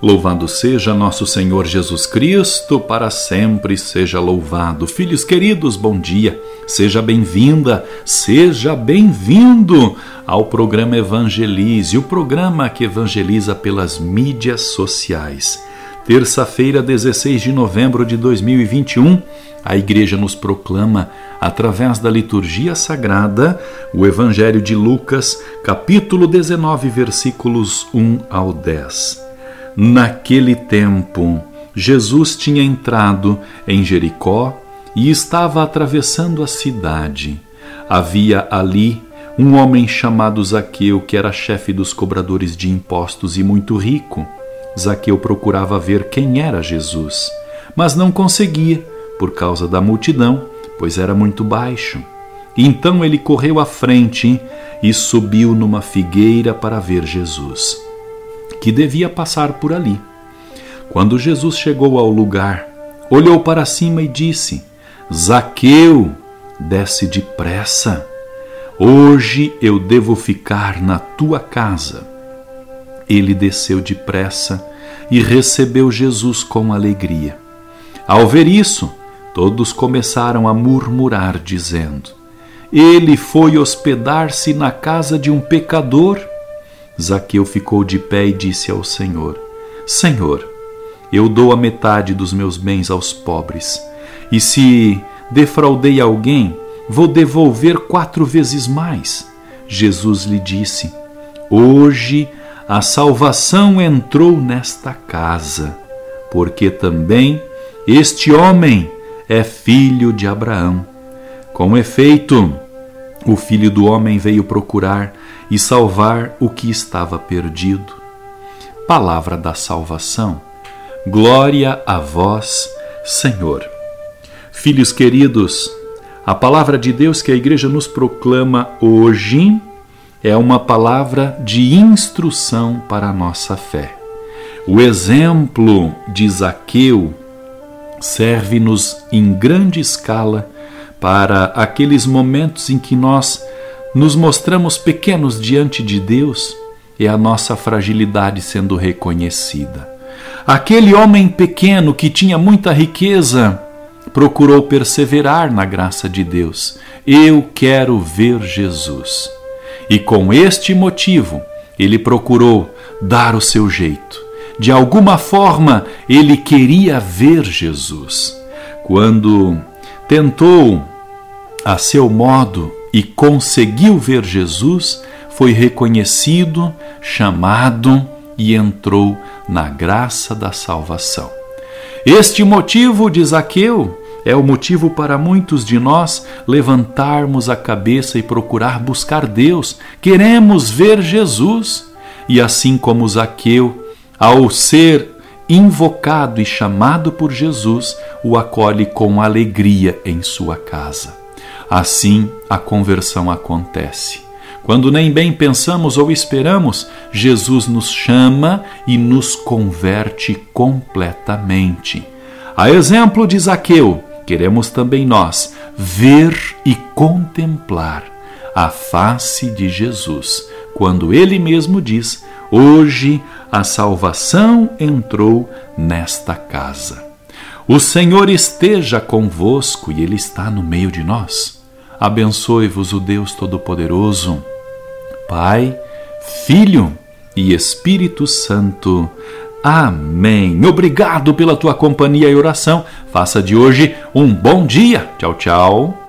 Louvado seja nosso Senhor Jesus Cristo, para sempre seja louvado. Filhos queridos, bom dia. Seja bem-vinda, seja bem-vindo ao programa Evangelize, o programa que evangeliza pelas mídias sociais. Terça-feira, 16 de novembro de 2021, a Igreja nos proclama, através da liturgia sagrada, o Evangelho de Lucas, capítulo 19, versículos 1 ao 10. Naquele tempo, Jesus tinha entrado em Jericó e estava atravessando a cidade. Havia ali um homem chamado Zaqueu, que era chefe dos cobradores de impostos e muito rico. Zaqueu procurava ver quem era Jesus, mas não conseguia, por causa da multidão, pois era muito baixo. Então ele correu à frente e subiu numa figueira para ver Jesus que devia passar por ali. Quando Jesus chegou ao lugar, olhou para cima e disse: Zaqueu, desce depressa. Hoje eu devo ficar na tua casa. Ele desceu depressa e recebeu Jesus com alegria. Ao ver isso, todos começaram a murmurar, dizendo: Ele foi hospedar-se na casa de um pecador. Zaqueu ficou de pé e disse ao Senhor: Senhor, eu dou a metade dos meus bens aos pobres, e se defraudei alguém, vou devolver quatro vezes mais. Jesus lhe disse: Hoje a salvação entrou nesta casa, porque também este homem é filho de Abraão. Com efeito, o filho do homem veio procurar e salvar o que estava perdido. Palavra da salvação. Glória a vós, Senhor. Filhos queridos, a palavra de Deus que a igreja nos proclama hoje é uma palavra de instrução para a nossa fé. O exemplo de Zaqueu serve-nos em grande escala para aqueles momentos em que nós nos mostramos pequenos diante de Deus e a nossa fragilidade sendo reconhecida. Aquele homem pequeno que tinha muita riqueza procurou perseverar na graça de Deus. Eu quero ver Jesus. E com este motivo, ele procurou dar o seu jeito. De alguma forma, ele queria ver Jesus. Quando tentou, a seu modo, e conseguiu ver Jesus, foi reconhecido, chamado e entrou na graça da salvação. Este motivo de Zaqueu é o motivo para muitos de nós levantarmos a cabeça e procurar buscar Deus. Queremos ver Jesus. E assim como Zaqueu, ao ser invocado e chamado por Jesus, o acolhe com alegria em sua casa. Assim a conversão acontece. Quando nem bem pensamos ou esperamos, Jesus nos chama e nos converte completamente. A exemplo de Zaqueu, queremos também nós ver e contemplar a face de Jesus, quando ele mesmo diz: Hoje a salvação entrou nesta casa. O Senhor esteja convosco e Ele está no meio de nós. Abençoe-vos o Deus Todo-Poderoso, Pai, Filho e Espírito Santo. Amém. Obrigado pela tua companhia e oração. Faça de hoje um bom dia. Tchau, tchau.